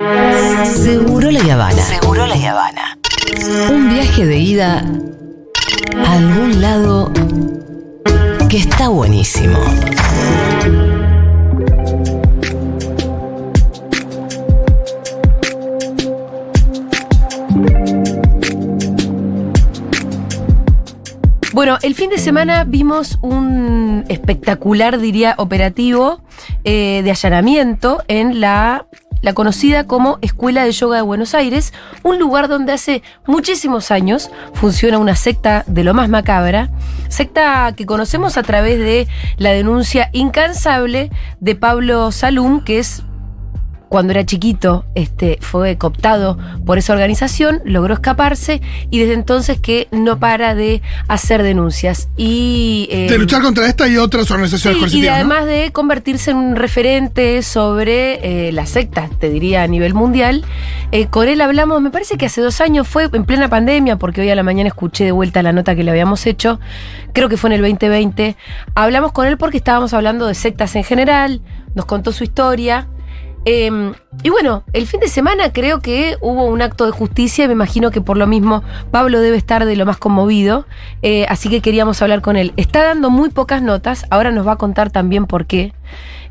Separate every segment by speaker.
Speaker 1: Seguro la Habana. Seguro la Habana. Un viaje de ida a algún lado que está buenísimo.
Speaker 2: Bueno, el fin de semana vimos un espectacular, diría, operativo eh, de allanamiento en la, la conocida como Escuela de Yoga de Buenos Aires, un lugar donde hace muchísimos años funciona una secta de lo más macabra, secta que conocemos a través de la denuncia incansable de Pablo Salum, que es cuando era chiquito, este, fue cooptado por esa organización, logró escaparse y desde entonces que no para de hacer denuncias. Y, eh,
Speaker 3: De luchar contra esta y otras organizaciones
Speaker 2: sí, y de
Speaker 3: coercitivas, ¿no?
Speaker 2: además de convertirse en un referente sobre eh, las sectas, te diría a nivel mundial. Eh, con él hablamos, me parece que hace dos años fue en plena pandemia, porque hoy a la mañana escuché de vuelta la nota que le habíamos hecho, creo que fue en el 2020. Hablamos con él porque estábamos hablando de sectas en general, nos contó su historia. Eh, y bueno, el fin de semana creo que hubo un acto de justicia y me imagino que por lo mismo Pablo debe estar de lo más conmovido, eh, así que queríamos hablar con él. Está dando muy pocas notas, ahora nos va a contar también por qué.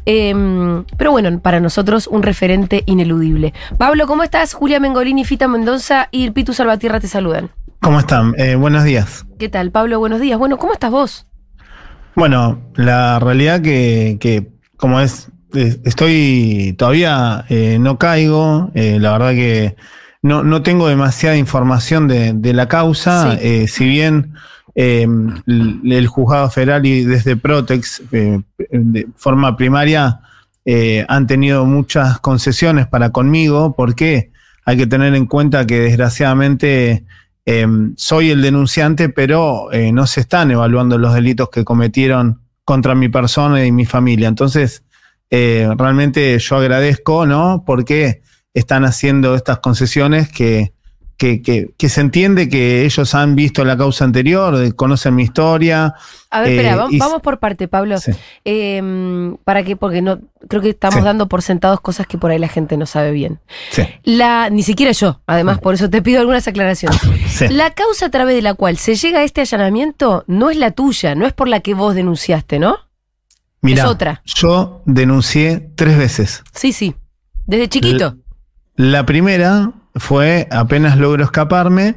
Speaker 2: Eh, pero bueno, para nosotros un referente ineludible. Pablo, ¿cómo estás? Julia Mengolini, Fita Mendoza y Pitu Salvatierra te saludan.
Speaker 4: ¿Cómo están? Eh, buenos días.
Speaker 2: ¿Qué tal, Pablo? Buenos días. Bueno, ¿cómo estás vos?
Speaker 4: Bueno, la realidad que, que como es- estoy todavía eh, no caigo, eh, la verdad que no, no tengo demasiada información de, de la causa,
Speaker 2: Sí.
Speaker 4: eh, si bien el, el juzgado federal y desde Protex de forma primaria han tenido muchas concesiones para conmigo, porque hay que tener en cuenta que desgraciadamente eh, soy el denunciante, pero no se están evaluando los delitos que cometieron contra mi persona y mi familia. Entonces, eh, realmente yo agradezco, ¿no? Porque están haciendo estas concesiones que, que, que- que se entiende que ellos han visto la causa anterior, eh, conocen mi historia.
Speaker 2: A ver,
Speaker 4: Eh,
Speaker 2: espera, vamos,
Speaker 4: y-
Speaker 2: vamos por parte, Pablo.
Speaker 4: Sí.
Speaker 2: Eh, ¿Para qué? Porque no, creo que estamos
Speaker 4: Sí.
Speaker 2: dando por sentados cosas que por ahí la gente no sabe bien.
Speaker 4: Sí,
Speaker 2: La, ni siquiera yo, además, por eso te pido algunas aclaraciones.
Speaker 4: sí.
Speaker 2: La causa a través de la cual se llega a este allanamiento no es la tuya, no es por la que vos denunciaste, ¿no?
Speaker 4: Mirá,
Speaker 2: es otra.
Speaker 4: Yo denuncié tres veces.
Speaker 2: Sí, sí. Desde chiquito.
Speaker 4: La primera fue apenas logro escaparme.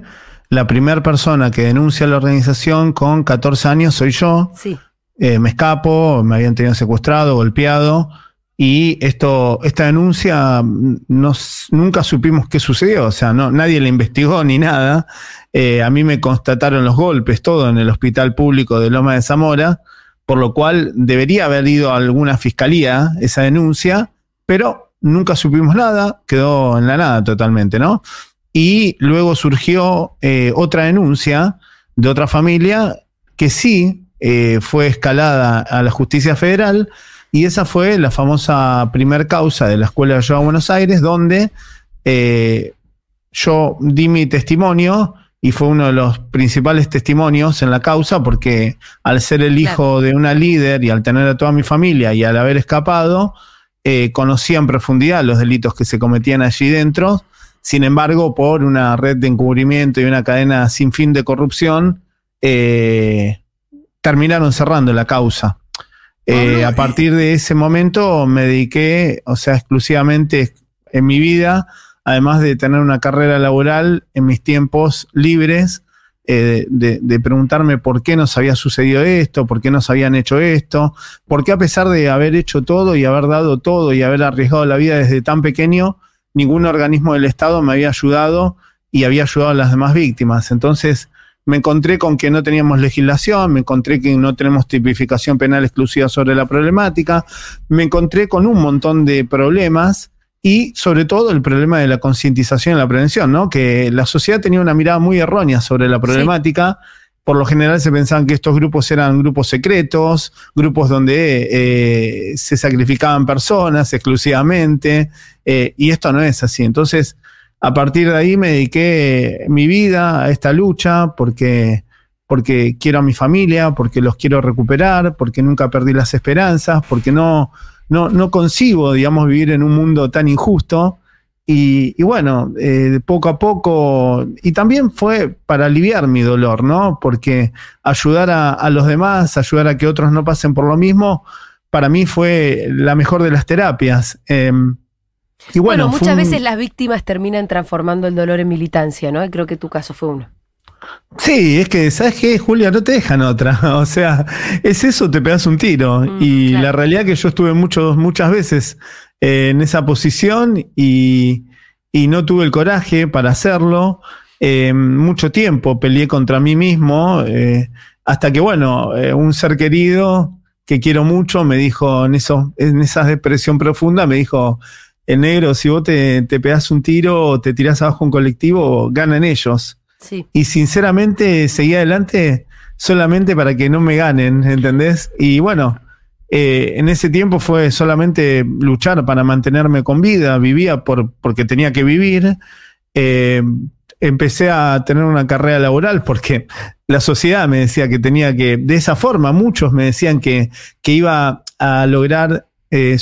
Speaker 4: La primera persona que denuncia a la organización con 14 años soy yo.
Speaker 2: Sí.
Speaker 4: Eh, me escapo, me habían tenido secuestrado, golpeado. Y esto, esta denuncia mm, nos, nunca supimos qué sucedió. O sea, no, nadie la investigó ni nada. Eh, a mí me constataron los golpes, todo en el hospital público de Loma de Zamora, por lo cual debería haber ido a alguna fiscalía esa denuncia, pero nunca supimos nada, quedó en la nada totalmente, ¿no? Y luego surgió eh, otra denuncia de otra familia que sí eh, fue escalada a la justicia federal y esa fue la famosa primer causa de la Escuela de Yoga Buenos Aires, donde eh, yo di mi testimonio y fue uno de los principales testimonios en la causa porque al ser el hijo de una líder y al tener a toda mi familia y al haber escapado, eh, conocía en profundidad los delitos que se cometían allí dentro. Sin embargo, por una red de encubrimiento y una cadena sin fin de corrupción, eh, terminaron cerrando la causa. Eh, a partir de ese momento me dediqué, o sea, exclusivamente en mi vida, además de tener una carrera laboral en mis tiempos libres, eh, de, de preguntarme por qué nos había sucedido esto, por qué nos habían hecho esto, por qué a pesar de haber hecho todo y haber dado todo y haber arriesgado la vida desde tan pequeño, ningún organismo del Estado me había ayudado y había ayudado a las demás víctimas. Entonces me encontré con que no teníamos legislación, me encontré que no tenemos tipificación penal exclusiva sobre la problemática, me encontré con un montón de problemas y sobre todo el problema de la concientización y la prevención, ¿no? Que la sociedad tenía una mirada muy errónea sobre la problemática. Por lo general se pensaban que estos grupos eran grupos secretos, grupos donde eh, se sacrificaban personas exclusivamente, eh, y esto no es así. Entonces, a partir de ahí me dediqué mi vida a esta lucha porque, porque quiero a mi familia, porque los quiero recuperar, porque nunca perdí las esperanzas, porque no, no, no concibo, digamos, vivir en un mundo tan injusto. y, y bueno, eh, poco a poco, y también fue para aliviar mi dolor, ¿no? Porque ayudar a, a los demás, ayudar a que otros no pasen por lo mismo, para mí fue la mejor de las terapias. Eh, y
Speaker 2: Bueno, muchas
Speaker 4: un-
Speaker 2: veces las víctimas terminan transformando el dolor en militancia, ¿no? Y creo que tu caso fue uno.
Speaker 4: Sí, es que, ¿sabes qué, Julia? No te dejan otra. O sea, es eso, te pegas un tiro.
Speaker 2: Mm,
Speaker 4: y
Speaker 2: claro.
Speaker 4: la realidad que yo estuve muchos, muchas veces eh, en esa posición y, y no tuve el coraje para hacerlo. Eh, mucho tiempo peleé contra mí mismo, eh, hasta que, bueno, eh, un ser querido que quiero mucho me dijo, en, eso, en esa depresión profunda, me dijo, el negro, si vos te, te pegás un tiro o te tirás abajo un colectivo, ganan ellos
Speaker 2: Sí.
Speaker 4: y sinceramente seguí adelante solamente para que no me ganen, ¿entendés? Y bueno, eh, en ese tiempo fue solamente luchar para mantenerme con vida, vivía por, porque tenía que vivir. Eh, empecé a tener una carrera laboral porque la sociedad me decía que tenía que, de esa forma, muchos me decían que, que iba a lograr, eh,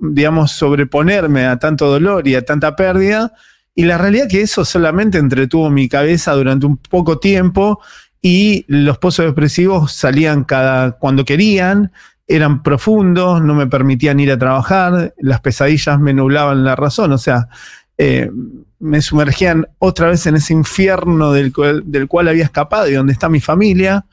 Speaker 4: digamos, sobreponerme a tanto dolor y a tanta pérdida. Y la realidad que eso solamente entretuvo mi cabeza durante un poco tiempo y los pozos depresivos salían cada cuando querían, eran profundos, no me permitían ir a trabajar, las pesadillas me nublaban la razón, o sea, eh, me sumergían otra vez en ese infierno del cual, del cual había escapado y donde está mi familia.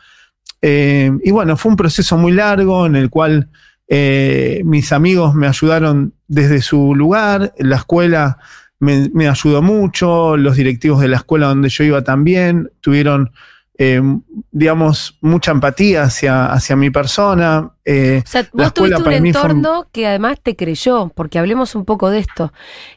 Speaker 4: Eh, y bueno, fue un proceso muy largo en el cual eh, mis amigos me ayudaron desde su lugar, la escuela me, me ayudó mucho, los directivos de la escuela donde yo iba también tuvieron, eh, digamos, mucha empatía hacia, hacia mi persona. eh,
Speaker 2: O sea,
Speaker 4: La
Speaker 2: vos tuviste un entorno que además te creyó, porque hablemos un poco de esto.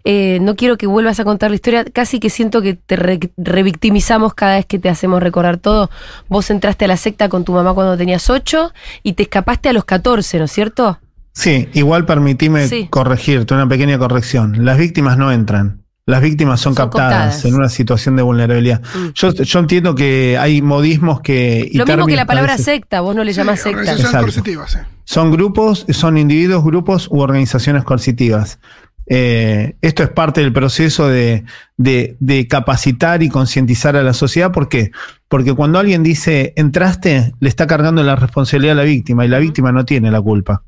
Speaker 2: Eh, no quiero que vuelvas a contar la historia, casi que siento que te re- revictimizamos cada vez que te hacemos recordar todo. Vos entraste a la secta con tu mamá cuando tenías 8 y te escapaste a los 14, ¿no es cierto?
Speaker 4: Sí, igual permitime
Speaker 2: Sí.
Speaker 4: corregirte, una pequeña corrección. Las víctimas no entran. Las víctimas son,
Speaker 2: Son
Speaker 4: captadas, en una situación de vulnerabilidad.
Speaker 2: Mm.
Speaker 4: Yo, yo entiendo que hay modismos que... y
Speaker 2: Lo mismo que la palabra
Speaker 4: parece-
Speaker 2: secta, vos no le llamás
Speaker 3: Sí,
Speaker 2: secta.
Speaker 3: sí.
Speaker 4: Son grupos, son individuos, grupos u organizaciones coercitivas. Eh, esto es parte del proceso de, de- de capacitar y concientizar a la sociedad. ¿Por qué? Porque cuando alguien dice entraste, le está cargando la responsabilidad a la víctima y la víctima no tiene la culpa.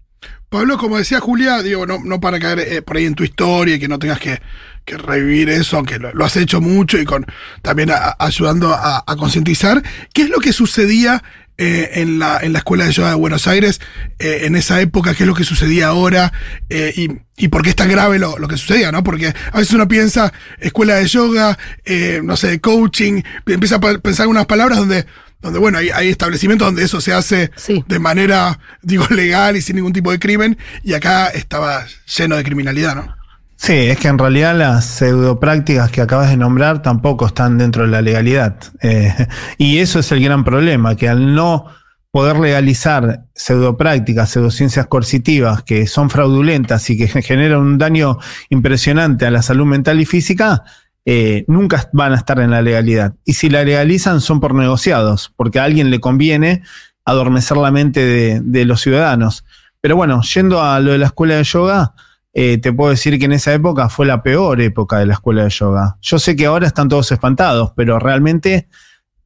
Speaker 3: Pablo, como decía Julia, digo, no, para caer eh, por ahí en tu historia y que no tengas que, revivir eso, aunque lo, has hecho mucho y con también ayudando a, concientizar, ¿qué es lo que sucedía eh, en, la, Escuela de Yoga de Buenos Aires eh, en esa época? ¿Qué es lo que sucedía ahora? Eh, y, por qué es tan grave lo, que sucedía? ¿no? Porque a veces uno piensa escuela de yoga, no sé, coaching, empieza a pensar en unas palabras donde... Donde, bueno, hay, hay establecimientos donde eso se hace
Speaker 2: Sí.
Speaker 3: de manera, digo, legal y sin ningún tipo de crimen, y acá estaba lleno de criminalidad, ¿no?
Speaker 4: Sí, es que en realidad las pseudoprácticas que acabas de nombrar tampoco están dentro de la legalidad. Eh, y eso es el gran problema, que al no poder legalizar pseudoprácticas, pseudociencias coercitivas que son fraudulentas y que generan un daño impresionante a la salud mental y física, eh, nunca van a estar en la legalidad. Y si la legalizan son por negociados, porque a alguien le conviene adormecer la mente de, los ciudadanos. Pero bueno, yendo a lo de la escuela de yoga, eh, te puedo decir que en esa época fue la peor época de la escuela de yoga. Yo sé que ahora están todos espantados, pero realmente,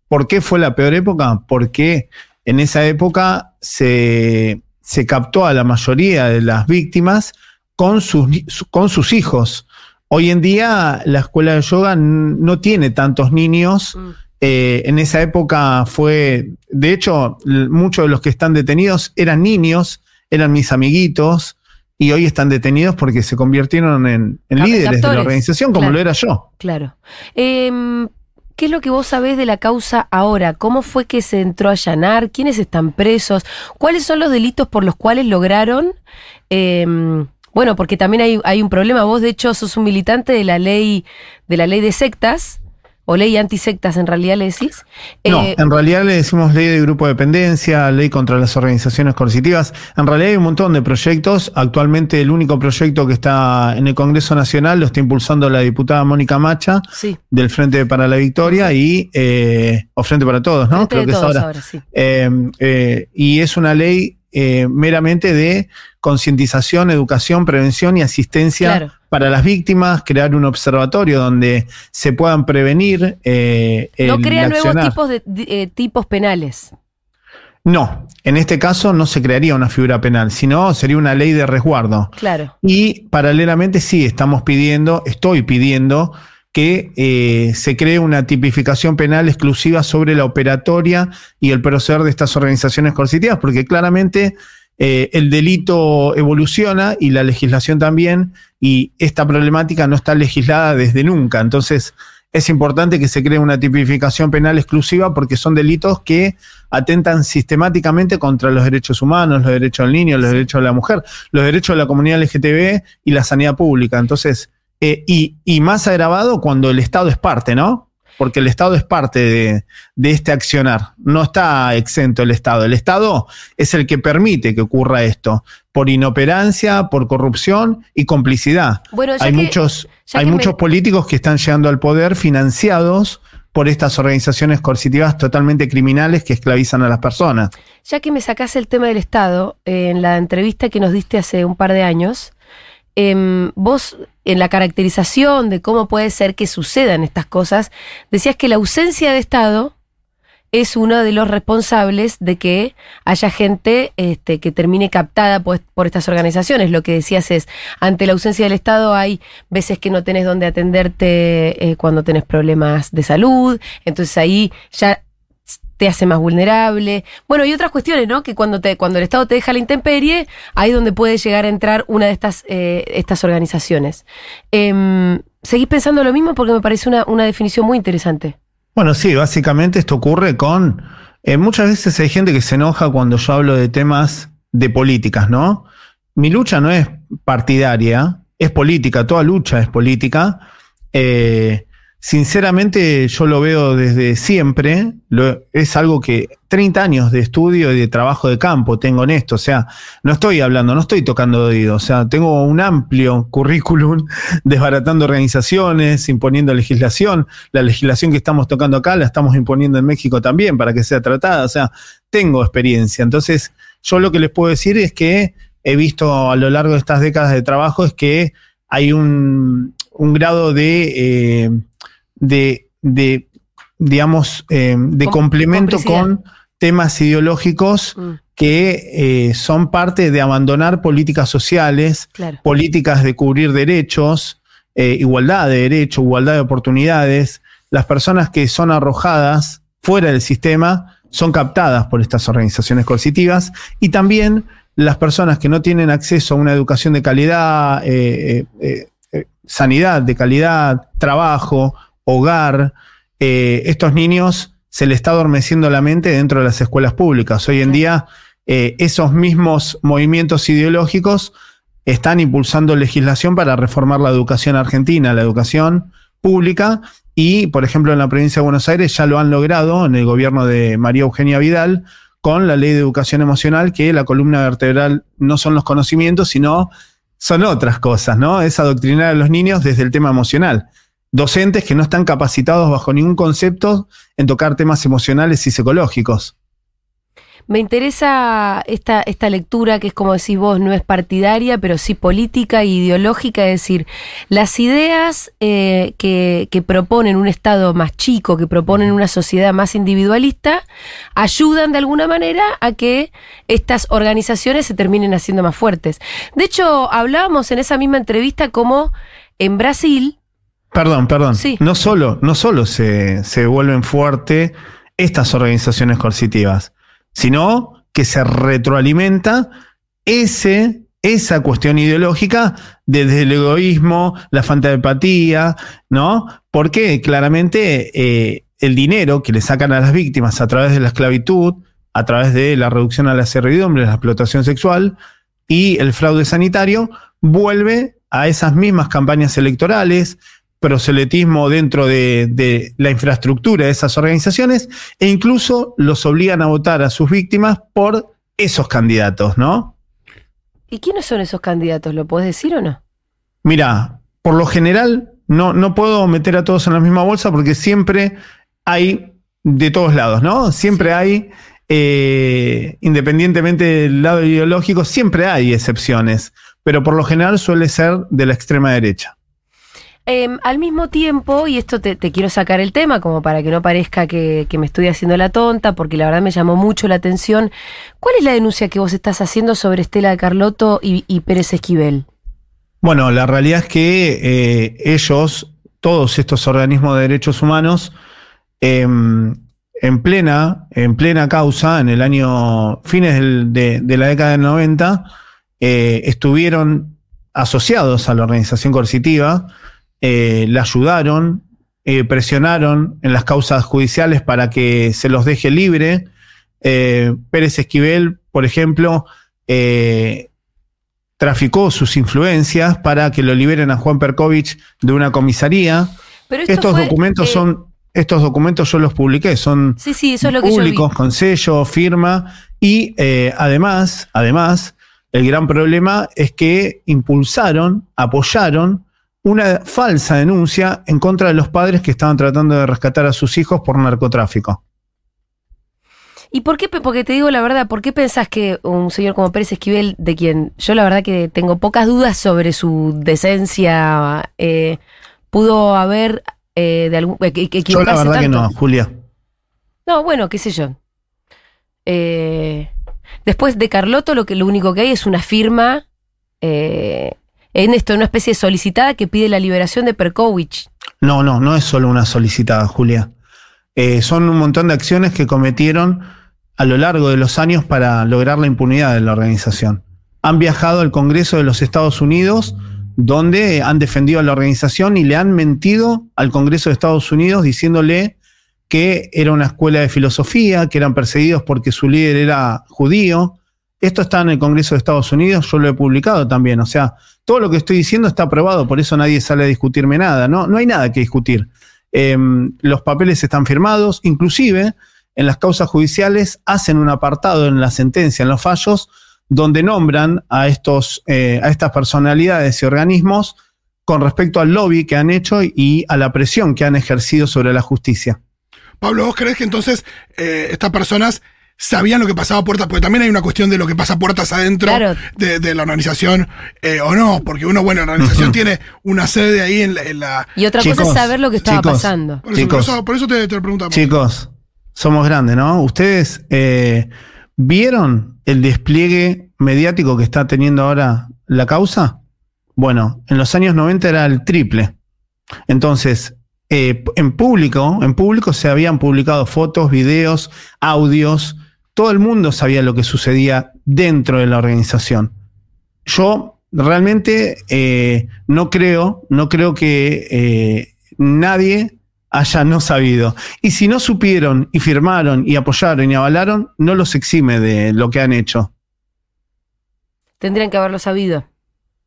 Speaker 4: ¿por qué fue la peor época? Porque en esa época se, se captó a la mayoría de las víctimas con sus, con sus hijos. Hoy en día la escuela de yoga no tiene tantos niños.
Speaker 2: Mm.
Speaker 4: Eh, en esa época fue, de hecho, muchos de los que están detenidos eran niños, eran mis amiguitos, y hoy están detenidos porque se convirtieron en, líderes de la organización, como
Speaker 2: claro.
Speaker 4: lo era yo.
Speaker 2: Claro. Em, ¿Qué es lo que vos sabés de la causa ahora? ¿Cómo fue que se entró a allanar? ¿Quiénes están presos? ¿Cuáles son los delitos por los cuales lograron? em, bueno, porque también hay, hay un problema. Vos, de hecho, sos un militante de la ley, de la ley de sectas, o ley antisectas en realidad le decís.
Speaker 4: No,
Speaker 2: Eh,
Speaker 4: en realidad le decimos ley de grupo de dependencia, ley contra las organizaciones coercitivas. En realidad hay un montón de proyectos. Actualmente el único proyecto que está en el Congreso Nacional lo está impulsando la diputada Mónica Macha
Speaker 2: sí.
Speaker 4: del Frente para la Victoria y eh, o Frente para Todos, ¿no?
Speaker 2: Frente de
Speaker 4: que es
Speaker 2: todos
Speaker 4: ahora.
Speaker 2: ahora, sí.
Speaker 4: Eh, eh, y es una ley eh, meramente de concientización, educación, prevención y asistencia
Speaker 2: Claro.
Speaker 4: para las víctimas, crear un observatorio donde se puedan prevenir. eh,
Speaker 2: No crea nuevos tipos de eh, tipos penales.
Speaker 4: No, en este caso no se crearía una figura penal, sino sería una ley de resguardo.
Speaker 2: Claro.
Speaker 4: Y paralelamente sí, estamos pidiendo, estoy pidiendo que eh, se cree una tipificación penal exclusiva sobre la operatoria y el proceder de estas organizaciones coercitivas, porque claramente eh, el delito evoluciona y la legislación también, y esta problemática no está legislada desde nunca. Entonces, es importante que se cree una tipificación penal exclusiva porque son delitos que atentan sistemáticamente contra los derechos humanos, los derechos del niño, los derechos de la mujer, los derechos de la comunidad LGTB y la sanidad pública. Entonces, eh, y, y más agravado cuando el Estado es parte, ¿no? Porque el Estado es parte de, de este accionar. No está exento el Estado. El Estado es el que permite que ocurra esto por inoperancia, por corrupción y complicidad.
Speaker 2: Bueno,
Speaker 4: hay
Speaker 2: que-
Speaker 4: muchos, hay
Speaker 2: me-
Speaker 4: muchos políticos que están llegando al poder financiados por estas organizaciones coercitivas totalmente criminales que esclavizan a las personas.
Speaker 2: Ya que me sacás el tema del Estado, eh, en la entrevista que nos diste hace un par de años, em, vos en la caracterización de cómo puede ser que sucedan estas cosas, decías que la ausencia de Estado es uno de los responsables de que haya gente este, que termine captada pues, por estas organizaciones. Lo que decías es, ante la ausencia del Estado hay veces que no tenés dónde atenderte eh, cuando tenés problemas de salud, entonces ahí ya te hace más vulnerable. Bueno, y otras cuestiones, ¿no? Que cuando, el Estado te deja la intemperie, ahí es donde puede llegar a entrar una de estas, eh, estas organizaciones. Em, ¿Seguís pensando lo mismo? Porque me parece una, una definición muy interesante.
Speaker 4: Bueno, sí, básicamente esto ocurre con... eh, muchas veces hay gente que se enoja cuando yo hablo de temas de políticas, ¿no? Mi lucha no es partidaria, es política, toda lucha es política. Eh, sinceramente yo lo veo desde siempre, es algo que 30 años de estudio y de trabajo de campo tengo en esto, o sea, no estoy hablando, no estoy tocando oído, o sea, tengo un amplio currículum desbaratando organizaciones, imponiendo legislación, la legislación que estamos tocando acá la estamos imponiendo en México también para que sea tratada, o sea, tengo experiencia, entonces yo lo que les puedo decir es que he visto a lo largo de estas décadas de trabajo es que hay un, un grado de, eh, de, de, digamos, eh, de
Speaker 2: Com-
Speaker 4: complemento con temas ideológicos
Speaker 2: Mm,
Speaker 4: que eh, son parte de abandonar políticas sociales,
Speaker 2: claro.
Speaker 4: políticas de cubrir derechos, eh, igualdad de derechos, igualdad de oportunidades. Las personas que son arrojadas fuera del sistema son captadas por estas organizaciones coercitivas y también las personas que no tienen acceso a una educación de calidad, sanidad de calidad, trabajo, hogar, eh, estos niños se les está adormeciendo la mente dentro de las escuelas públicas. Hoy en día, eh, esos mismos movimientos ideológicos están impulsando legislación para reformar la educación argentina, la educación pública, y por ejemplo en la provincia de Buenos Aires ya lo han logrado en el gobierno de María Eugenia Vidal con la ley de educación emocional, que la columna vertebral no son los conocimientos, sino son otras cosas, ¿no? Es adoctrinar a los niños desde el tema emocional. Docentes que no están capacitados bajo ningún concepto en tocar temas emocionales y psicológicos.
Speaker 2: Me interesa esta, esta lectura que es como decís vos, no es partidaria, pero sí política e ideológica, es decir, las ideas eh, que, que proponen un Estado más chico, que proponen una sociedad más individualista, ayudan de alguna manera a que estas organizaciones se terminen haciendo más fuertes. De hecho, hablábamos en esa misma entrevista como en Brasil,
Speaker 4: Perdón, perdón.
Speaker 2: Sí.
Speaker 4: No solo, no solo se, se vuelven fuertes estas organizaciones coercitivas, sino que se retroalimenta ese, esa cuestión ideológica desde el egoísmo, la falta de empatía, ¿no? Porque claramente eh, el dinero que le sacan a las víctimas a través de la esclavitud, a través de la reducción a la servidumbre, la explotación sexual y el fraude sanitario, vuelve a esas mismas campañas electorales, proselitismo dentro de, de la infraestructura de esas organizaciones e incluso los obligan a votar a sus víctimas por esos candidatos, ¿no?
Speaker 2: ¿y quiénes son esos candidatos? ¿Lo podés decir o no?
Speaker 4: Mira, por lo general no, no puedo meter a todos en la misma bolsa porque siempre hay de todos lados, ¿no? Siempre hay eh, independientemente del lado ideológico, siempre hay excepciones, pero por lo general suele ser de la extrema derecha.
Speaker 2: Em, al mismo tiempo, y esto te, quiero sacar el tema, como para que no parezca que, me estoy haciendo la tonta, porque la verdad me llamó mucho la atención. ¿Cuál es la denuncia que vos estás haciendo sobre Estela Carlotto y, y Pérez Esquivel?
Speaker 4: Bueno, la realidad es que eh, ellos, todos estos organismos de derechos humanos, em, en, plena, en plena causa, en el año, fines de la década del 90, eh, estuvieron asociados a la organización coercitiva, eh, la ayudaron, eh, presionaron en las causas judiciales para que se los deje libre. Eh, Pérez Esquivel, por ejemplo, eh, traficó sus influencias para que lo liberen a Juan Perkovich de una comisaría.
Speaker 2: Pero esto
Speaker 4: Estos
Speaker 2: fue,
Speaker 4: documentos son, estos documentos yo los publiqué, son
Speaker 2: Sí, sí, eso es lo que
Speaker 4: públicos,
Speaker 2: yo
Speaker 4: con sello, firma, y eh, además, además, el gran problema es que impulsaron, apoyaron una falsa denuncia en contra de los padres que estaban tratando de rescatar a sus hijos por narcotráfico.
Speaker 2: ¿Y por qué? Porque te digo la verdad, ¿por qué pensás que un señor como Pérez Esquivel, de quien yo la verdad que tengo pocas dudas sobre su decencia, eh, pudo haber eh, de algún, eh,
Speaker 4: Yo la verdad que no, Julia.
Speaker 2: No, bueno, qué sé yo. Eh, después de Carlotto, lo que lo único que hay es una firma eh, en esto, una especie de solicitada que pide la liberación de Perkovich.
Speaker 4: No, no, no es solo una solicitada, Julia. Eh, son un montón de acciones que cometieron a lo largo de los años para lograr la impunidad de la organización. Han viajado al Congreso de los Estados Unidos, donde han defendido a la organización y le han mentido al Congreso de Estados Unidos diciéndole que era una escuela de filosofía, que eran perseguidos porque su líder era judío. Esto está en el Congreso de Estados Unidos, yo lo he publicado también. O sea, todo lo que estoy diciendo está aprobado, por eso nadie sale a discutirme nada. No, no hay nada que discutir. Eh, los papeles están firmados, inclusive en las causas judiciales hacen un apartado en la sentencia, en los fallos, donde nombran a, estos, eh, a estas personalidades y organismos con respecto al lobby que han hecho y a la presión que han ejercido sobre la justicia.
Speaker 3: Pablo, ¿vos crees que entonces eh, estas personas sabían lo que pasaba a puertas? Porque también hay una cuestión de lo que pasa a puertas adentro
Speaker 2: Claro.
Speaker 3: de, de la organización eh, o no, porque uno, bueno, la organización tiene una sede ahí en la... en la-
Speaker 2: Y otra cosa es saber lo que estaba
Speaker 4: chicos.
Speaker 2: pasando.
Speaker 3: por, eso,
Speaker 4: Chicos.
Speaker 3: por eso- por eso te, te lo preguntamos.
Speaker 4: Chicos, somos grandes, ¿no? ¿Ustedes eh, vieron el despliegue mediático que está teniendo ahora la causa? Bueno, en los años 90 era el triple. Entonces, eh, en público, en público se habían publicado fotos, videos, audios. Todo el mundo sabía lo que sucedía dentro de la organización. Yo realmente eh, no creo, no creo que eh, nadie haya no sabido. Y si no supieron y firmaron y apoyaron y avalaron, no los exime de lo que han hecho.
Speaker 2: Tendrían que haberlo sabido.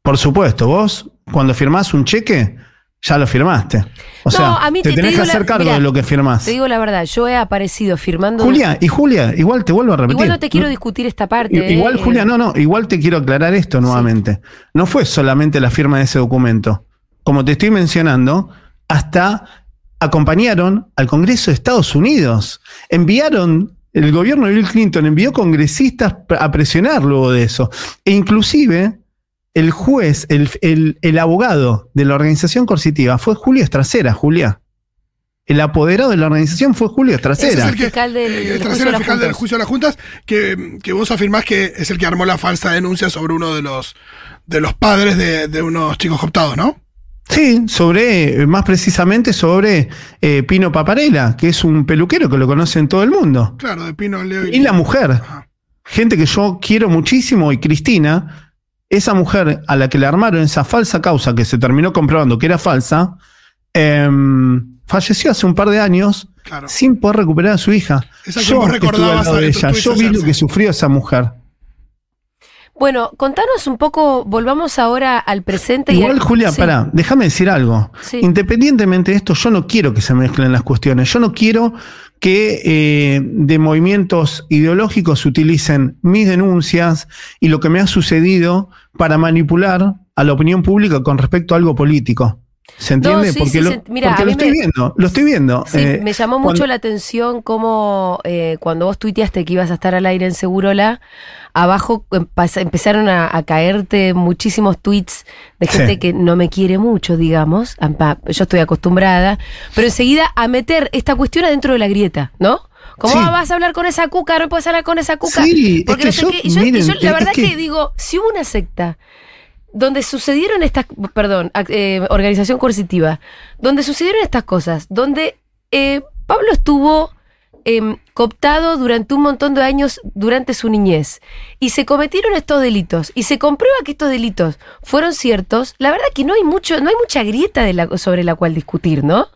Speaker 4: Por supuesto, vos cuando firmás un cheque, ya lo firmaste. O
Speaker 2: No,
Speaker 4: sea,
Speaker 2: a mí
Speaker 4: te
Speaker 2: te- te
Speaker 4: tenés que
Speaker 2: digo la-
Speaker 4: hacer cargo
Speaker 2: mirá,
Speaker 4: de lo que firmás.
Speaker 2: Te digo la verdad, yo he aparecido firmando.
Speaker 4: Julia, y Julia, igual te vuelvo a repetir.
Speaker 2: Igual no te quiero discutir esta parte.
Speaker 4: I- Igual,
Speaker 2: eh.
Speaker 4: Julia, no, no, igual te quiero aclarar esto nuevamente. No fue solamente la firma de ese documento. Como te estoy mencionando, hasta acompañaron al Congreso de Estados Unidos. Enviaron, el gobierno de Bill Clinton envió congresistas a presionar luego de eso. E inclusive el juez, el, el- el abogado de la organización coercitiva fue Julio Estracera, Julia. El apoderado de la organización fue Julio
Speaker 3: Ese es
Speaker 4: Estracera.
Speaker 3: el que,
Speaker 2: Fiscal del-
Speaker 3: eh, el
Speaker 2: juicio
Speaker 3: tercero
Speaker 2: de las
Speaker 3: fiscal del
Speaker 2: juntas.
Speaker 3: juicio de las juntas, que, que vos afirmás que es el que armó la falsa denuncia sobre uno de los, de los padres de, de unos chicos cooptados, ¿no?
Speaker 4: Sí, sobre, eh, más precisamente sobre eh, Pino Paparela, que es un peluquero que lo conoce en todo el mundo.
Speaker 3: Claro, de Pino, Leo
Speaker 4: Y la mujer,
Speaker 3: Ajá.
Speaker 4: gente que yo quiero muchísimo, y Cristina, esa mujer a la que le armaron esa falsa causa que se terminó comprobando que era falsa, em, falleció hace un par de años
Speaker 3: Claro.
Speaker 4: sin poder recuperar a su hija.
Speaker 3: Esa que
Speaker 4: Yo que lado de
Speaker 3: tú
Speaker 4: ella, yo vi lo que sufrió esa mujer.
Speaker 2: Bueno, contanos un poco, volvamos ahora al presente. y
Speaker 4: Igual,
Speaker 2: al-
Speaker 4: Julia,
Speaker 2: sí,
Speaker 4: pará, déjame decir algo.
Speaker 2: Sí.
Speaker 4: Independientemente de esto, yo no quiero que se mezclen las cuestiones. Yo no quiero que eh, de movimientos ideológicos se utilicen mis denuncias y lo que me ha sucedido para manipular a la opinión pública con respecto a algo político. ¿Se entiende?
Speaker 2: No, sí,
Speaker 4: porque
Speaker 2: sí,
Speaker 4: lo,
Speaker 2: se- mira,
Speaker 4: porque
Speaker 2: a
Speaker 4: lo
Speaker 2: mí
Speaker 4: estoy
Speaker 2: me-
Speaker 4: viendo, lo estoy viendo.
Speaker 2: Sí,
Speaker 4: Eh,
Speaker 2: me llamó
Speaker 4: cuando-
Speaker 2: mucho la atención cómo eh, cuando vos tuiteaste que ibas a estar al aire en Segurola, abajo empa- empezaron a, a caerte muchísimos tweets de gente que no me quiere mucho, digamos. Yo estoy acostumbrada, pero enseguida a meter esta cuestión adentro de la grieta, ¿no?
Speaker 4: Sí.
Speaker 2: "Ah, vas a hablar con esa cuca, no puedes hablar con esa cuca.
Speaker 4: Sí, es
Speaker 2: porque
Speaker 4: que
Speaker 2: no sé
Speaker 4: yo-
Speaker 2: qué. Y yo, y
Speaker 4: miren,
Speaker 2: yo la
Speaker 4: es
Speaker 2: verdad
Speaker 4: que-
Speaker 2: que digo, si hubo una secta donde sucedieron estas, perdón, eh, organización coercitiva, donde sucedieron estas cosas, donde eh, Pablo estuvo em, cooptado durante un montón de años durante su niñez y se cometieron estos delitos y se comprueba que estos delitos fueron ciertos, la verdad que no hay mucho, no hay mucha grieta de la- sobre la cual discutir, ¿no?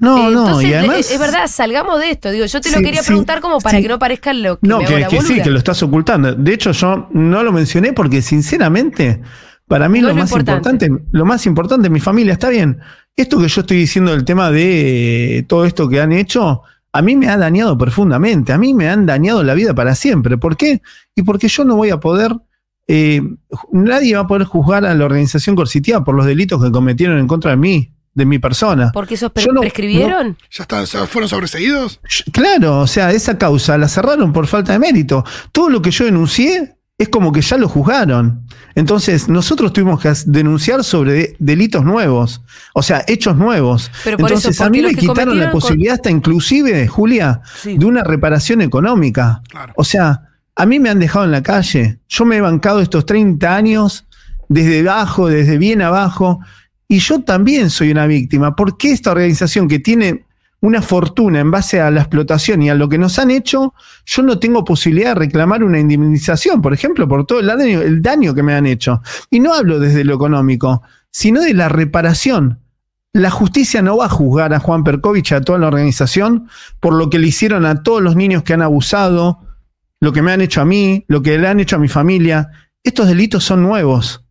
Speaker 4: No,
Speaker 2: Eh,
Speaker 4: no,
Speaker 2: entonces,
Speaker 4: y además.
Speaker 2: es verdad, salgamos de esto. Digo, yo te lo
Speaker 4: Sí,
Speaker 2: quería
Speaker 4: sí,
Speaker 2: preguntar como para
Speaker 4: sí.
Speaker 2: que no parezca lo que
Speaker 4: No,
Speaker 2: me hago
Speaker 4: que,
Speaker 2: la
Speaker 4: que sí, que lo estás ocultando. De hecho, yo no lo mencioné porque, sinceramente, para mí
Speaker 2: No lo
Speaker 4: más
Speaker 2: importante.
Speaker 4: importante. lo más importante mi familia. Está bien. Esto que yo estoy diciendo del tema de eh, todo esto que han hecho, a mí me ha dañado profundamente. A mí me han dañado la vida para siempre. ¿Por qué? Y porque yo no voy a poder. eh, nadie va a poder juzgar a la organización coercitiva por los delitos que cometieron en contra de mí, de mi persona.
Speaker 2: Porque esos pre-
Speaker 4: no-
Speaker 2: prescribieron.
Speaker 3: ¿Ya está, se fueron sobreseídos?
Speaker 4: Claro, o sea, esa causa la cerraron por falta de mérito. Todo lo que yo denuncié es como que ya lo juzgaron. Entonces, nosotros tuvimos que denunciar sobre delitos nuevos, o sea, hechos nuevos.
Speaker 2: Pero por eso,
Speaker 4: Entonces, a mí me quitaron la
Speaker 2: con-
Speaker 4: posibilidad hasta inclusive, Julia,
Speaker 2: Sí.
Speaker 4: de una reparación económica.
Speaker 3: Claro.
Speaker 4: O sea, a mí me han dejado en la calle. Yo me he bancado estos 30 años desde abajo, desde bien abajo, y yo también soy una víctima. ¿Por qué esta organización que tiene una fortuna en base a la explotación y a lo que nos han hecho, yo no tengo posibilidad de reclamar una indemnización, por ejemplo, por todo el daño, el daño que me han hecho? Y no hablo desde lo económico, sino de la reparación. La justicia no va a juzgar a Juan Perkovich a toda la organización por lo que le hicieron a todos los niños que han abusado, lo que me han hecho a mí, lo que le han hecho a mi familia. Estos delitos son nuevos.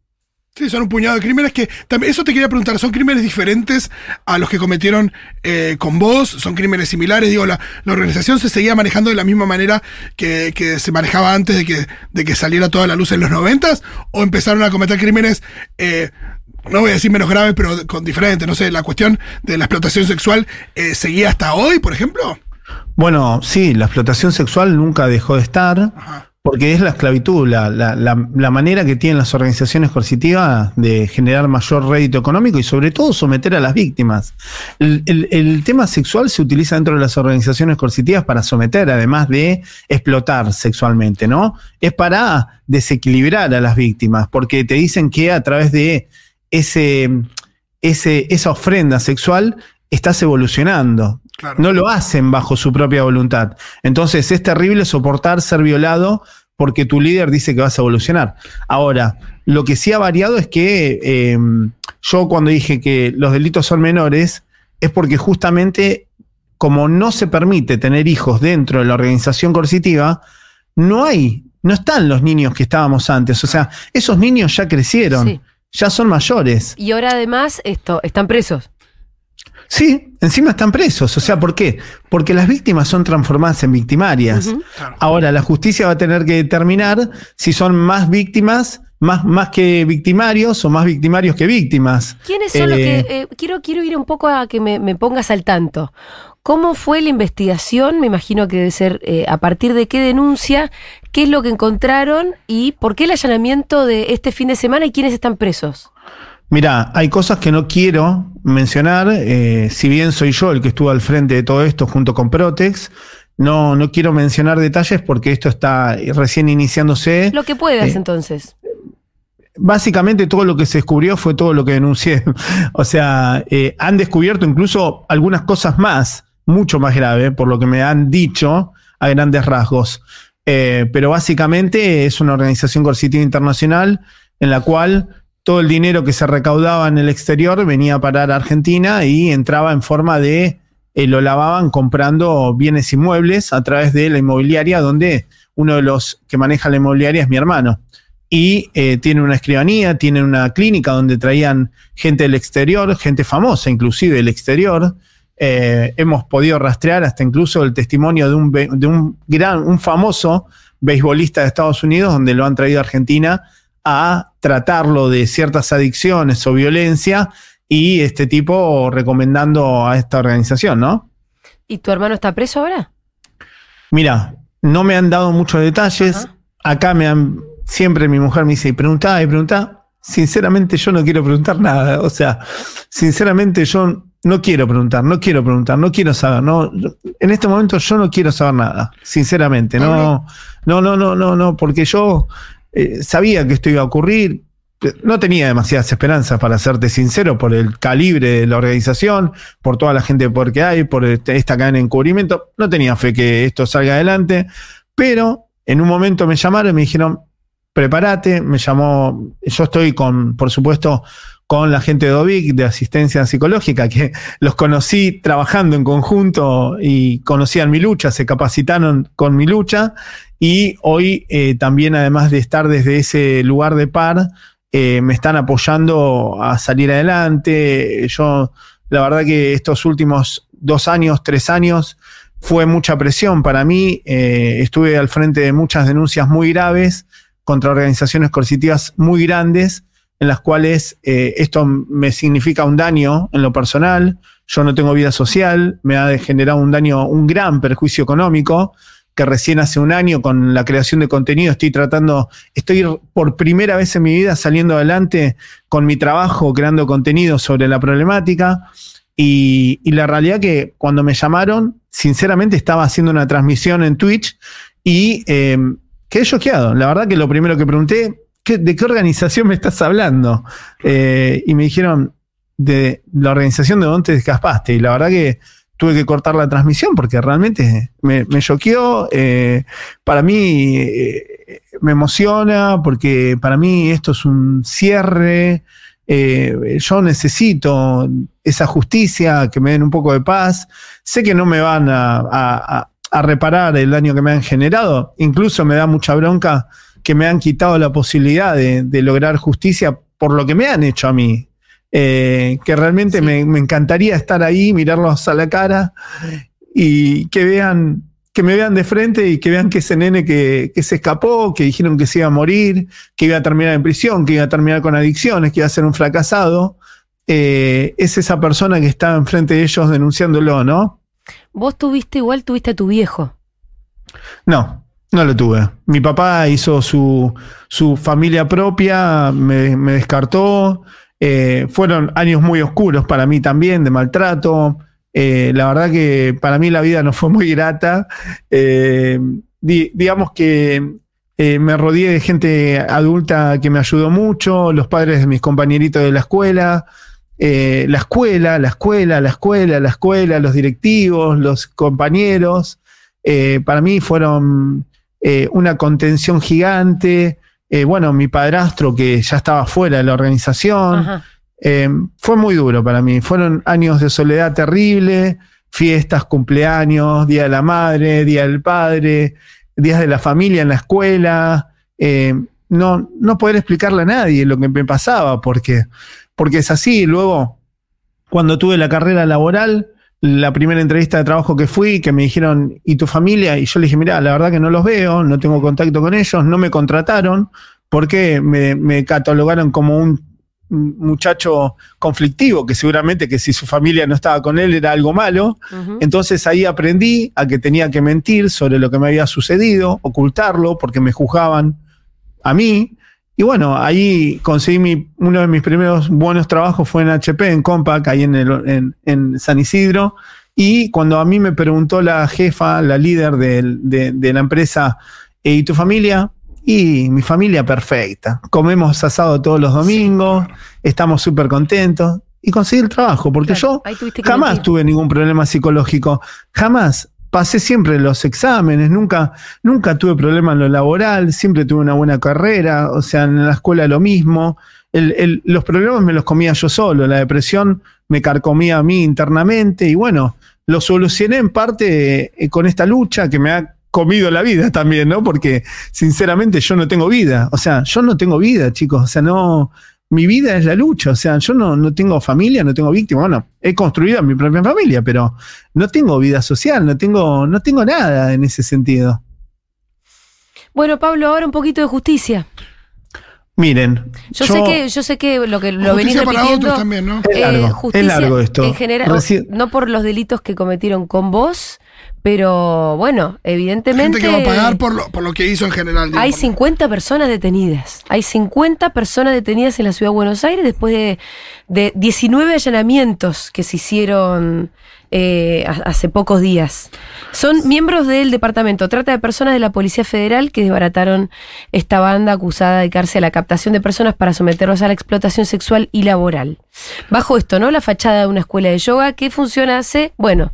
Speaker 3: Sí, son un puñado de crímenes que también, eso te quería preguntar, ¿son crímenes diferentes a los que cometieron eh, con vos? ¿Son crímenes similares? Digo, la, la organización se seguía manejando de la misma manera que, que se manejaba antes de que, de que saliera toda la luz en los noventas, o empezaron a cometer crímenes, eh, no voy a decir menos graves, pero con diferentes, no sé, la cuestión de la explotación sexual eh, seguía hasta hoy, por ejemplo.
Speaker 4: Bueno, sí, la explotación sexual nunca dejó de estar,
Speaker 3: Ajá.
Speaker 4: Porque es la esclavitud, la, la- la- la manera que tienen las organizaciones coercitivas de generar mayor rédito económico y sobre todo someter a las víctimas. El, tema sexual se utiliza dentro de las organizaciones coercitivas para someter, además de explotar sexualmente, ¿no? Es para desequilibrar a las víctimas, porque te dicen que a través de ese, ese, esa ofrenda sexual estás evolucionando.
Speaker 3: Claro.
Speaker 4: No lo hacen bajo su propia voluntad. Entonces es terrible soportar ser violado porque tu líder dice que vas a evolucionar. Ahora, lo que sí ha variado es que eh, yo cuando dije que los delitos son menores es porque justamente como no se permite tener hijos dentro de la organización coercitiva, no hay, no están los niños que estábamos antes. O sea, esos niños ya crecieron,
Speaker 2: Sí.
Speaker 4: ya son mayores.
Speaker 2: Y ahora además esto, están presos.
Speaker 4: Sí, encima están presos. O sea, ¿por qué? Porque las víctimas son transformadas en victimarias.
Speaker 3: Claro.
Speaker 4: Ahora, la justicia va a tener que determinar si son más víctimas, más, más que victimarios o más victimarios que víctimas.
Speaker 2: ¿Quiénes son los
Speaker 4: Eh,
Speaker 2: que.? eh, quiero, quiero ir un poco a que me, me pongas al tanto. ¿Cómo fue la investigación? Me imagino que debe ser eh, a partir de qué denuncia, qué es lo que encontraron y por qué el allanamiento de este fin de semana y quiénes están presos.
Speaker 4: Mira, hay cosas que no quiero mencionar, eh, si bien soy yo el que estuvo al frente de todo esto junto con Protex, no, no quiero mencionar detalles porque esto está recién iniciándose.
Speaker 2: Lo que puedas
Speaker 4: Eh,
Speaker 2: entonces.
Speaker 4: Básicamente todo lo que se descubrió fue todo lo que denuncié. o sea, eh, han descubierto incluso algunas cosas más, mucho más graves, por lo que me han dicho a grandes rasgos. Pero básicamente es una organización coercitiva internacional en la cual todo el dinero que se recaudaba en el exterior venía a parar a Argentina y entraba en forma de, eh, lo lavaban comprando bienes inmuebles a través de la inmobiliaria, donde uno de los que maneja la inmobiliaria es mi hermano y eh, tiene una escribanía, tiene una clínica donde traían gente del exterior, gente famosa inclusive del exterior. Eh, hemos podido rastrear hasta incluso el testimonio de un, de un gran, un famoso beisbolista de Estados Unidos, donde lo han traído a Argentina a tratarlo de ciertas adicciones o violencia y este tipo recomendando a esta organización, ¿no?
Speaker 2: ¿Y tu hermano está preso ahora?
Speaker 4: Mira, no me han dado muchos detalles. Acá me han, siempre mi mujer me dice, y preguntá, y preguntá. Sinceramente yo no quiero preguntar nada. O sea, sinceramente yo no quiero preguntar, no quiero preguntar, no quiero saber. No, en este momento yo no quiero saber nada, sinceramente. No, no, no, no, no, no, porque yo eh, sabía que esto iba a ocurrir. No tenía demasiadas esperanzas, para serte sincero, por el calibre de la organización, por toda la gente por que hay, por este- esta cadena de encubrimiento. No tenía fe que esto salga adelante, pero en un momento me llamaron y me dijeron, prepárate, me llamó, yo estoy con, por supuesto, con la gente de OVIC, de asistencia psicológica, que los conocí trabajando en conjunto y conocían mi lucha, se capacitaron con mi lucha y hoy eh, también, además de estar desde ese lugar de par, eh, me están apoyando a salir adelante. Yo, la verdad que estos últimos dos años, tres años, fue mucha presión para mí. Eh, estuve al frente de muchas denuncias muy graves contra organizaciones coercitivas muy grandes, en las cuales eh, esto me significa un daño en lo personal. Yo no tengo vida social, me ha generado un daño, un gran perjuicio económico que recién hace un año con la creación de contenido estoy tratando, estoy por primera vez en mi vida saliendo adelante con mi trabajo, creando contenido sobre la problemática. Y, la realidad que cuando me llamaron, sinceramente estaba haciendo una transmisión en Twitch y eh, quedé choqueado. La verdad que lo primero que pregunté, ¿qué- ¿de qué organización me estás hablando? Eh, y me dijeron, de la organización de donde te escapaste. Y la verdad que tuve que cortar la transmisión porque realmente me, choqueó. eh, para mí eh, me emociona porque para mí esto es un cierre. yo necesito esa justicia, que me den un poco de paz. Sé que no me van a reparar el daño que me han generado. Incluso me da mucha bronca que me han quitado la posibilidad de, de lograr justicia por lo que me han hecho a mí. Eh, que realmente
Speaker 2: Sí.
Speaker 4: me, me encantaría estar ahí, mirarlos a la cara y que vean, que me vean de frente y que vean que ese nene que, que se escapó, que dijeron que se iba a morir, que iba a terminar en prisión, que iba a terminar con adicciones, que iba a ser un fracasado, eh, es esa persona que está enfrente de ellos denunciándolo, ¿no?
Speaker 2: Vos tuviste igual, tuviste a tu viejo.
Speaker 4: No, no lo tuve. Mi papá hizo su, su familia propia, me, me descartó. Eh, fueron años muy oscuros para mí también, de maltrato. Eh, la verdad que para mí la vida no fue muy grata. Eh, di- digamos que me rodeé de gente adulta que me ayudó mucho, los padres de mis compañeritos de la escuela, la escuela, la escuela, la escuela, la escuela, los directivos, los compañeros. Para mí fueron eh, una contención gigante. Eh, bueno, mi padrastro que ya estaba fuera de la organización. Eh, fue muy duro para mí. Fueron años de soledad terrible, fiestas, cumpleaños, Día de la Madre, Día del Padre, días de la familia en la escuela. No, no poder explicarle a nadie lo que me pasaba, porque, porque es así. Luego, cuando tuve la carrera laboral, la primera entrevista de trabajo que fui, que me dijeron, ¿y tu familia? Y yo le dije, mira, la verdad que no los veo, no tengo contacto con ellos, no me contrataron, porque me, me catalogaron como un muchacho conflictivo, que seguramente que si su familia no estaba con él era algo malo. Entonces ahí aprendí a que tenía que mentir sobre lo que me había sucedido, ocultarlo, porque me juzgaban a mí. Y bueno, ahí conseguí mi, uno de mis primeros buenos trabajos fue en HP, en Compaq, ahí en, el- en- en San Isidro. Y cuando a mí me preguntó la jefa, la líder de, de la empresa, "Eh, ¿y tu familia? Y mi familia perfecta. Comemos asado todos los domingos, estamos súper contentos. Y conseguí el trabajo, porque
Speaker 2: Claro,
Speaker 4: yo Jamás
Speaker 2: mentir.
Speaker 4: tuve ningún problema psicológico. Jamás. Pasé siempre los exámenes, nunca, nunca tuve problema en lo laboral, siempre tuve una buena carrera, o sea, en la escuela lo mismo. Los problemas me los comía yo solo, la depresión me carcomía a mí internamente y bueno, lo solucioné en parte eh, con esta lucha que me ha comido la vida también, ¿no? Porque sinceramente yo no tengo vida, o sea, yo no tengo vida, chicos, o sea, no, mi vida es la lucha, o sea, yo no, no tengo familia, no tengo víctima, bueno, he construido mi propia familia, pero no tengo vida social, no tengo, no tengo nada en ese sentido.
Speaker 2: Bueno, Pablo, ahora un poquito de justicia.
Speaker 4: Miren,
Speaker 2: Yo, sé que, yo sé que lo que lo venís repitiendo.
Speaker 3: otros también, ¿no?
Speaker 4: Es largo, es
Speaker 2: justicia
Speaker 4: largo esto.
Speaker 2: En general,
Speaker 4: Reci-
Speaker 2: no por los delitos que cometieron con vos, pero bueno, evidentemente.
Speaker 3: Gente que va a pagar por lo, por lo que hizo en general. digo,
Speaker 2: Hay
Speaker 3: por-
Speaker 2: 50 personas detenidas. Hay 50 personas detenidas en la ciudad de Buenos Aires después de, de 19 allanamientos que se hicieron eh, ha- hace pocos días. Son miembros del departamento. Trata de personas de la Policía Federal que desbarataron esta banda acusada de dedicarse a la captación de personas para someterlos a la explotación sexual y laboral. Bajo esto, ¿no? La fachada de una escuela de yoga que funciona hace, bueno,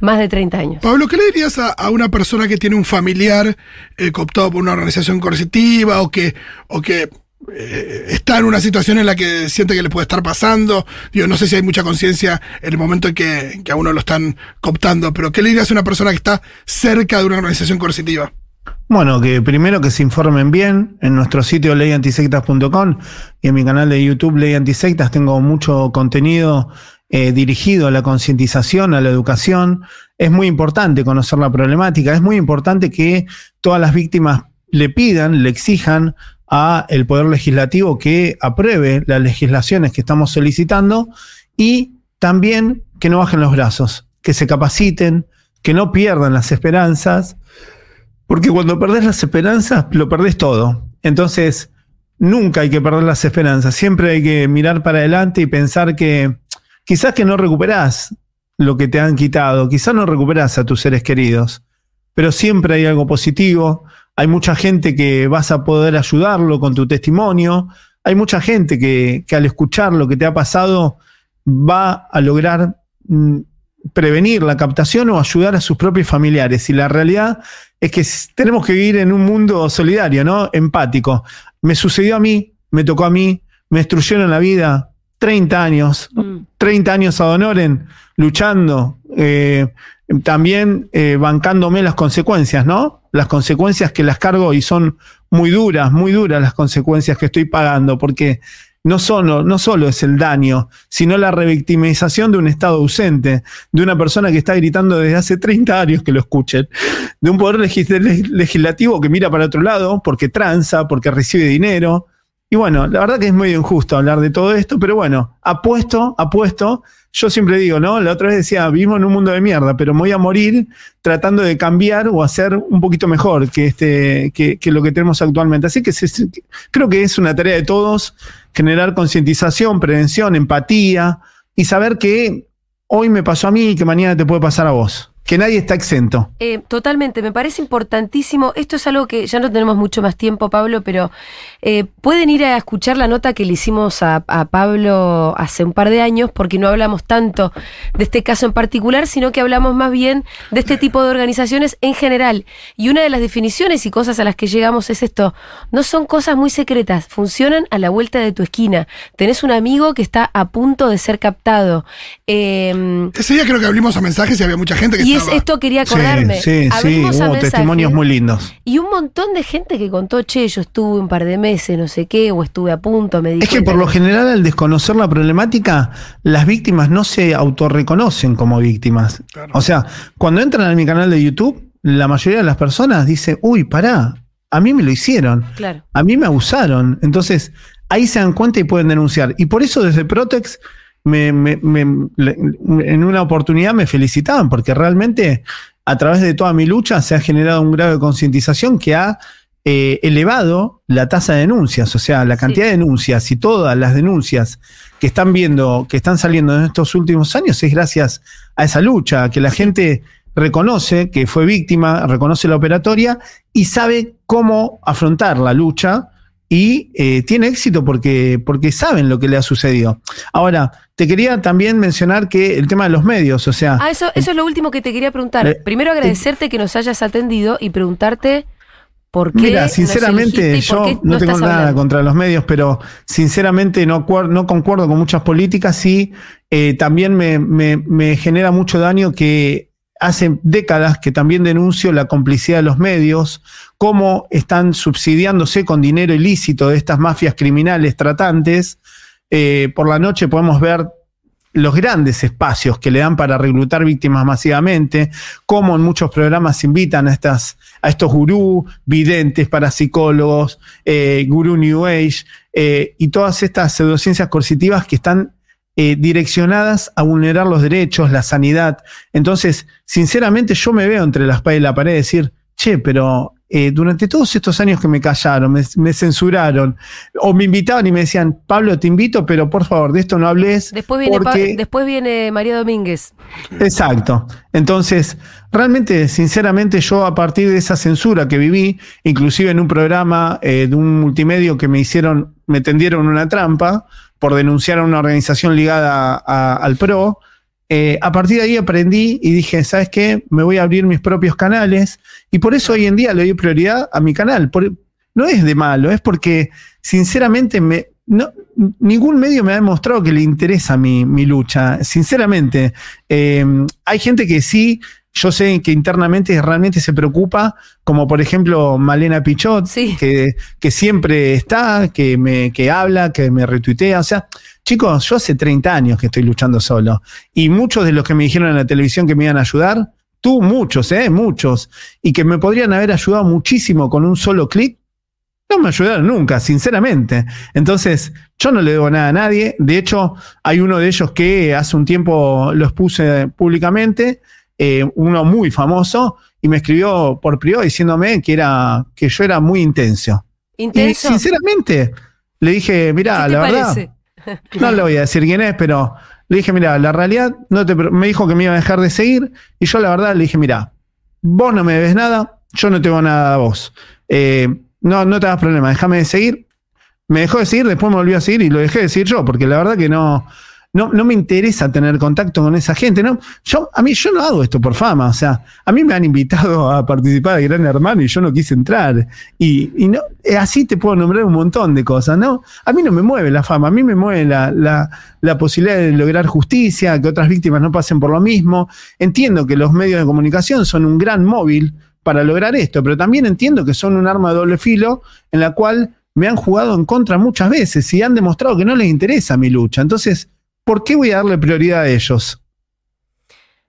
Speaker 2: más de 30 años.
Speaker 3: Pablo, ¿qué le dirías a, a una persona que tiene un familiar eh, cooptado por una organización coercitiva o que, o que eh, está en una situación en la que siente que le puede estar pasando? Digo, no sé si hay mucha conciencia en el momento en que, que a uno lo están cooptando, pero ¿qué le dirías a una persona que está cerca de una organización coercitiva?
Speaker 4: Bueno, que primero que se informen bien en nuestro sitio leyantisectas.com y en mi canal de YouTube Ley Antisectas tengo mucho contenido eh, dirigido a la concientización, a la educación. Es muy importante conocer la problemática, es muy importante que todas las víctimas le pidan, le exijan a el Poder Legislativo que apruebe las legislaciones que estamos solicitando y también que no bajen los brazos, que se capaciten, que no pierdan las esperanzas, porque cuando perdés las esperanzas, lo perdés todo. Entonces, nunca hay que perder las esperanzas. Siempre hay que mirar para adelante y pensar que quizás que no recuperás lo que te han quitado, quizás no recuperás a tus seres queridos, pero siempre hay algo positivo. Hay mucha gente que vas a poder ayudarlo con tu testimonio. Hay mucha gente que, al escuchar lo que te ha pasado va a lograr mm, prevenir la captación o ayudar a sus propios familiares. Y la realidad es que tenemos que vivir en un mundo solidario, ¿no? Empático. Me sucedió a mí, me tocó a mí, me destruyeron la vida 30 años,
Speaker 2: Mm.
Speaker 4: 30 años a Donoren, luchando, eh, también eh, bancándome las consecuencias, ¿no? Las consecuencias que las cargo y son muy duras, muy duras las consecuencias que estoy pagando, porque no solo, no solo es el daño, sino la revictimización de un Estado ausente, de una persona que está gritando desde hace 30 años que lo escuchen, de un poder legis- leg- legislativo que mira para otro lado porque tranza, porque recibe dinero. Y bueno, la verdad que es muy injusto hablar de todo esto, pero bueno, apuesto, apuesto. Yo siempre digo, ¿no? La otra vez decía, vivimos en un mundo de mierda, pero me voy a morir tratando de cambiar o hacer un poquito mejor que, este, que, que lo que tenemos actualmente. Así que se- creo que es una tarea de todos generar concientización, prevención, empatía y saber que hoy me pasó a mí y que mañana te puede pasar a vos. Que nadie está exento.
Speaker 2: Eh, totalmente, me parece importantísimo. Esto es algo que ya no tenemos mucho más tiempo, Pablo, pero eh, pueden ir a escuchar la nota que le hicimos a, a Pablo hace un par de años, porque no hablamos tanto de este caso en particular, sino que hablamos más bien de este tipo de organizaciones en general. Y una de las definiciones y cosas a las que llegamos es esto: no son cosas muy secretas, funcionan a la vuelta de tu esquina. Tenés un amigo que está a punto de ser captado. Eh,
Speaker 3: Ese día creo que abrimos a mensajes y había mucha gente que
Speaker 2: y es esto quería acordarme.
Speaker 4: Sí, sí, hubo testimonios muy lindos.
Speaker 2: Y un montón de gente que contó, che, yo estuve un par de meses, no sé qué, o estuve a punto, me di
Speaker 4: Es que por lo general al desconocer la problemática, las víctimas no se autorreconocen como víctimas.
Speaker 3: Claro.
Speaker 4: O sea, cuando entran a mi canal de YouTube, la mayoría de las personas dice, uy, pará, a mí me lo hicieron,
Speaker 2: Claro.
Speaker 4: a mí me abusaron. Entonces, ahí se dan cuenta y pueden denunciar. Y por eso desde Protex, me- me- me- le- en una oportunidad me felicitaban, porque realmente a través de toda mi lucha se ha generado un grado de concientización que ha eh, elevado la tasa de denuncias, o sea, la cantidad de denuncias y todas las denuncias que están viendo, que están saliendo en estos últimos años es gracias a esa lucha, a que la gente reconoce que fue víctima, reconoce la operatoria y sabe cómo afrontar la lucha y eh, tiene éxito porque, porque saben lo que le ha sucedido. Ahora, te quería también mencionar que el tema de los medios, o sea,
Speaker 2: Ah, eso, eso es lo último que te quería preguntar.
Speaker 4: Eh,
Speaker 2: Primero agradecerte que nos hayas atendido y preguntarte por qué.
Speaker 4: Mira, sinceramente, yo no, tengo nada
Speaker 2: hablando.
Speaker 4: contra los medios, pero sinceramente no, no concuerdo con muchas políticas y eh, también me, me- me genera mucho daño que hace décadas que también denuncio la complicidad de los medios, cómo están subsidiándose con dinero ilícito de estas mafias criminales tratantes. Eh, por la noche podemos ver los grandes espacios que le dan para reclutar víctimas masivamente, como en muchos programas invitan a, estas, a estos gurú, videntes, parapsicólogos, eh, gurú New Age, eh, y todas estas pseudociencias coercitivas que están eh, direccionadas a vulnerar los derechos, la sanidad. Entonces, sinceramente, yo me veo entre la espada y la pared decir, che, pero eh, durante todos estos años que me callaron, me, me, censuraron, o me invitaban y me decían, Pablo, te invito, pero por favor, de esto no hables.
Speaker 2: Después viene, porque... después viene María Domínguez.
Speaker 4: Exacto. Entonces, realmente, sinceramente, yo a partir de esa censura que viví, inclusive en un programa eh, de un multimedio que me hicieron, me tendieron una trampa por denunciar a una organización ligada a, a, al PRO, eh, a partir de ahí aprendí y dije, ¿sabes qué? Me voy a abrir mis propios canales y por eso hoy en día le doy prioridad a mi canal. No es de malo, es porque sinceramente me, no, ningún medio me ha demostrado que le interesa mi, mi lucha. Sinceramente, eh, hay gente que sí, yo sé que internamente realmente se preocupa, como por ejemplo Malena Pichot,
Speaker 2: Sí.
Speaker 4: que, que siempre está, que me que habla, que me retuitea. O sea, chicos, yo hace 30 años que estoy luchando solo. Y muchos de los que me dijeron en la televisión que me iban a ayudar, tú muchos, ¿eh? Muchos. Y que me podrían haber ayudado muchísimo con un solo clic, no me ayudaron nunca, sinceramente. Entonces, yo no le debo nada a nadie. De hecho, hay uno de ellos que hace un tiempo los puse públicamente, eh, uno muy famoso, y me escribió por privado diciéndome que, era, que yo era muy intenso.
Speaker 2: ¿Intenso?
Speaker 4: Y sinceramente, le dije, mira,
Speaker 2: ¿Qué te
Speaker 4: la verdad, no le voy a decir quién es, pero le dije, mira, la realidad, no te, me dijo que me iba a dejar de seguir, y yo la verdad le dije, mira, vos no me debes nada, yo no tengo nada a vos. Eh, no, no te hagas problema, déjame de seguir. Me dejó de seguir, después me volvió a seguir y lo dejé de seguir yo, porque la verdad que no, no, no me interesa tener contacto con esa gente. ¿no? Yo, a mí, yo no hago esto por fama. O sea, a mí me han invitado a participar de Gran Hermano y yo no quise entrar. Y, y no, eh, así te puedo nombrar un montón de cosas, ¿no? A mí no me mueve la fama, a mí me mueve la, la, la posibilidad de lograr justicia, que otras víctimas no pasen por lo mismo. Entiendo que los medios de comunicación son un gran móvil para lograr esto, pero también entiendo que son un arma de doble filo en la cual me han jugado en contra muchas veces y han demostrado que no les interesa mi lucha. Entonces, ¿por qué voy a darle prioridad a ellos?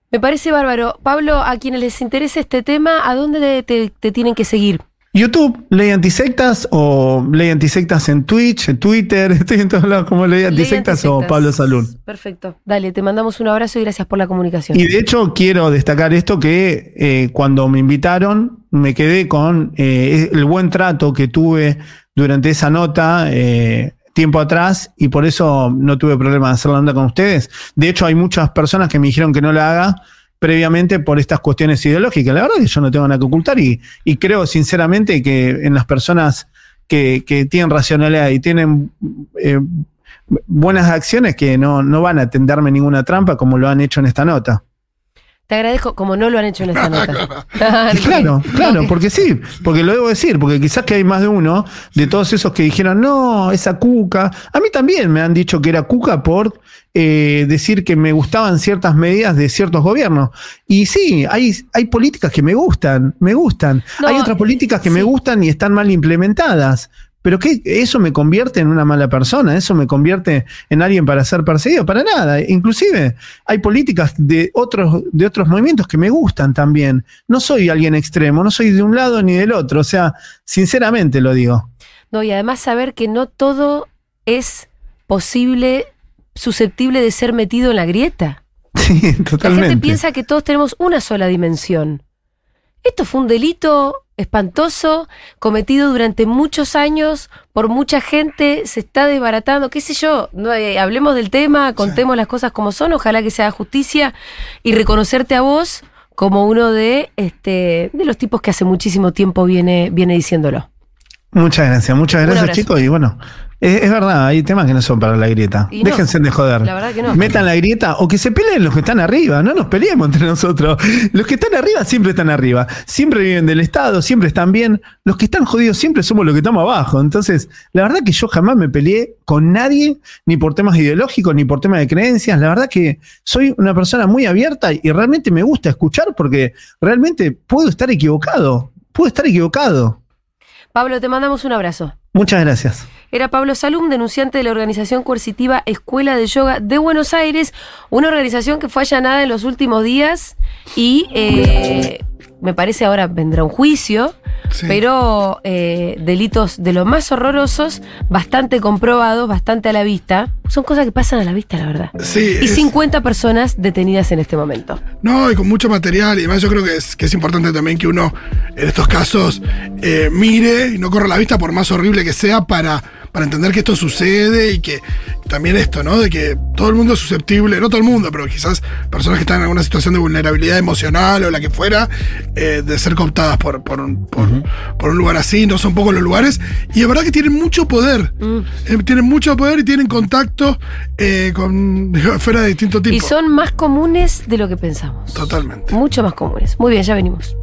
Speaker 2: Me parece bárbaro. Pablo, a quienes les interese este tema, ¿a dónde te, te tienen que seguir?
Speaker 4: YouTube, Ley Antisectas o Ley Antisectas en Twitch, en Twitter, estoy en todos lados como Ley Antisectas o
Speaker 2: Antisectas.
Speaker 4: Pablo Salún.
Speaker 2: Perfecto. Dale, te mandamos un abrazo y gracias por la comunicación.
Speaker 4: Y de hecho quiero destacar esto que eh, cuando me invitaron me quedé con eh, el buen trato que tuve durante esa nota eh, tiempo atrás y por eso no tuve problema de hacer la nota con ustedes. De hecho hay muchas personas que me dijeron que no la haga previamente por estas cuestiones ideológicas. La verdad es que yo no tengo nada que ocultar y, y creo sinceramente que en las personas que, que tienen racionalidad y tienen eh, buenas acciones que no, no van a tenderme ninguna trampa como lo han hecho en esta nota.
Speaker 2: Te agradezco, como no lo han hecho en esta nota.
Speaker 4: Y claro, claro, porque sí, porque lo debo decir, porque quizás que hay más de uno de todos esos que dijeron, no, esa cuca. A mí también me han dicho que era cuca por eh, decir que me gustaban ciertas medidas de ciertos gobiernos. Y sí, hay, hay políticas que me gustan, me gustan.
Speaker 2: No,
Speaker 4: hay otras políticas que me gustan y están mal implementadas. Pero que eso me convierte en una mala persona, eso me convierte en alguien para ser perseguido, para nada. Inclusive hay políticas de otros, de otros movimientos que me gustan también. No soy alguien extremo, no soy de un lado ni del otro. O sea, sinceramente lo digo.
Speaker 2: No, y además saber que no todo es posible, susceptible de ser metido en la grieta.
Speaker 4: Sí,
Speaker 2: La
Speaker 4: totalmente.
Speaker 2: gente piensa que todos tenemos una sola dimensión. Esto fue un delito espantoso cometido durante muchos años por mucha gente, se está desbaratando, qué sé yo, no, eh, hablemos del tema, contemos las cosas como son, ojalá que se haga justicia y reconocerte a vos como uno de este de los tipos que hace muchísimo tiempo viene viene diciéndolo.
Speaker 4: Muchas gracias, muchas gracias chicos. Y bueno, es, es verdad, hay temas que no son para la grieta.
Speaker 2: Y no,
Speaker 4: Déjense de joder.
Speaker 2: la verdad que no.
Speaker 4: Metan la grieta o que se peleen los que están arriba, no nos peleemos entre nosotros. Los que están arriba siempre están arriba, siempre viven del Estado, siempre están bien. Los que están jodidos siempre somos los que estamos abajo. Entonces, la verdad que yo jamás me peleé con nadie, ni por temas ideológicos, ni por temas de creencias. La verdad que soy una persona muy abierta y realmente me gusta escuchar porque realmente puedo estar equivocado. Puedo estar equivocado.
Speaker 2: Pablo, te mandamos un abrazo.
Speaker 4: Muchas gracias.
Speaker 2: Era Pablo Salum, denunciante de la organización coercitiva Escuela de Yoga de Buenos Aires, una organización que fue allanada en los últimos días y eh, me parece ahora vendrá un juicio,
Speaker 3: Sí.
Speaker 2: pero eh, delitos de los más horrorosos, bastante comprobados, bastante a la vista. Son cosas que pasan a la vista, la verdad.
Speaker 3: Sí,
Speaker 2: Y
Speaker 3: es-
Speaker 2: 50 personas detenidas en este momento.
Speaker 3: No, y con mucho material. Y además yo creo que es, que es importante también que uno en estos casos eh, mire y no corra la vista por más horrible que sea para, para entender que esto sucede y que también esto, ¿no? De que todo el mundo es susceptible, no todo el mundo, pero quizás personas que están en alguna situación de vulnerabilidad emocional o la que fuera, eh, de ser cooptadas por, por, un, por, por un lugar así. No son pocos los lugares. Y es verdad que tienen mucho poder.
Speaker 2: Mm.
Speaker 3: Eh, tienen mucho poder y tienen contacto eh, con esferas de distinto tipo.
Speaker 2: Y son más comunes de lo que pensamos.
Speaker 3: Totalmente.
Speaker 2: Mucho más comunes. Muy bien, ya venimos.